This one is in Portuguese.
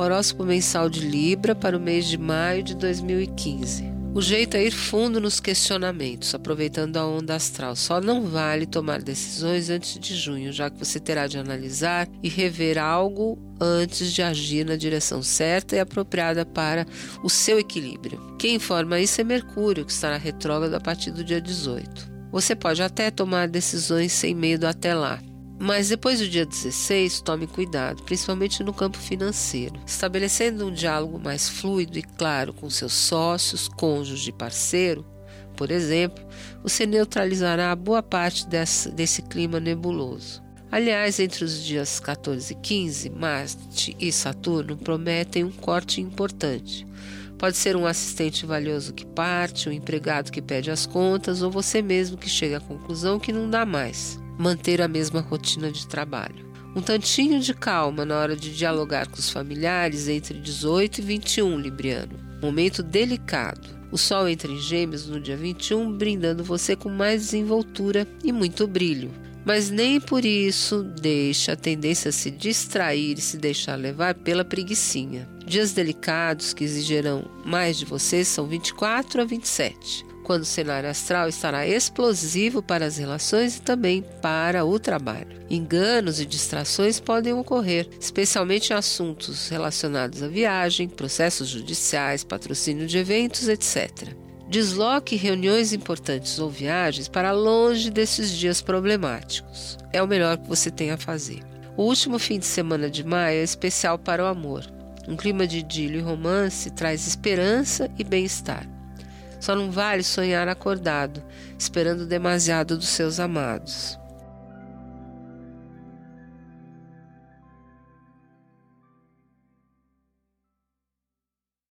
Horóscopo mensal de Libra para o mês de maio de 2015. O jeito é ir fundo nos questionamentos, aproveitando a onda astral. Só não vale tomar decisões antes de junho, já que você terá de analisar e rever algo antes de agir na direção certa e apropriada para o seu equilíbrio. Quem informa isso é Mercúrio, que estará retrógrado a partir do dia 18. Você pode até tomar decisões sem medo até lá, mas depois do dia 16, tome cuidado, principalmente no campo financeiro, estabelecendo um diálogo mais fluido e claro com seus sócios, cônjuge e parceiro. Por exemplo, você neutralizará boa parte desse, desse clima nebuloso. Aliás, entre os dias 14 e 15, Marte e Saturno prometem um corte importante. Pode ser um assistente valioso que parte, um empregado que pede as contas ou você mesmo que chega à conclusão que não dá mais manter a mesma rotina de trabalho. Um tantinho de calma na hora de dialogar com os familiares entre 18 e 21, Libriano. Momento delicado. O Sol entra em Gêmeos no dia 21, brindando você com mais desenvoltura e muito brilho. Mas nem por isso deixa a tendência a se distrair e se deixar levar pela preguiçinha. Dias delicados que exigirão mais de você são 24 a 27 quando o cenário astral estará explosivo para as relações e também para o trabalho. Enganos e distrações podem ocorrer, especialmente em assuntos relacionados à viagem, processos judiciais, patrocínio de eventos, etc. Desloque reuniões importantes ou viagens para longe desses dias problemáticos. É o melhor que você tem a fazer. O último fim de semana de maio é especial para o amor. Um clima de idílio e romance traz esperança e bem-estar. Só não vale sonhar acordado, esperando demasiado dos seus amados.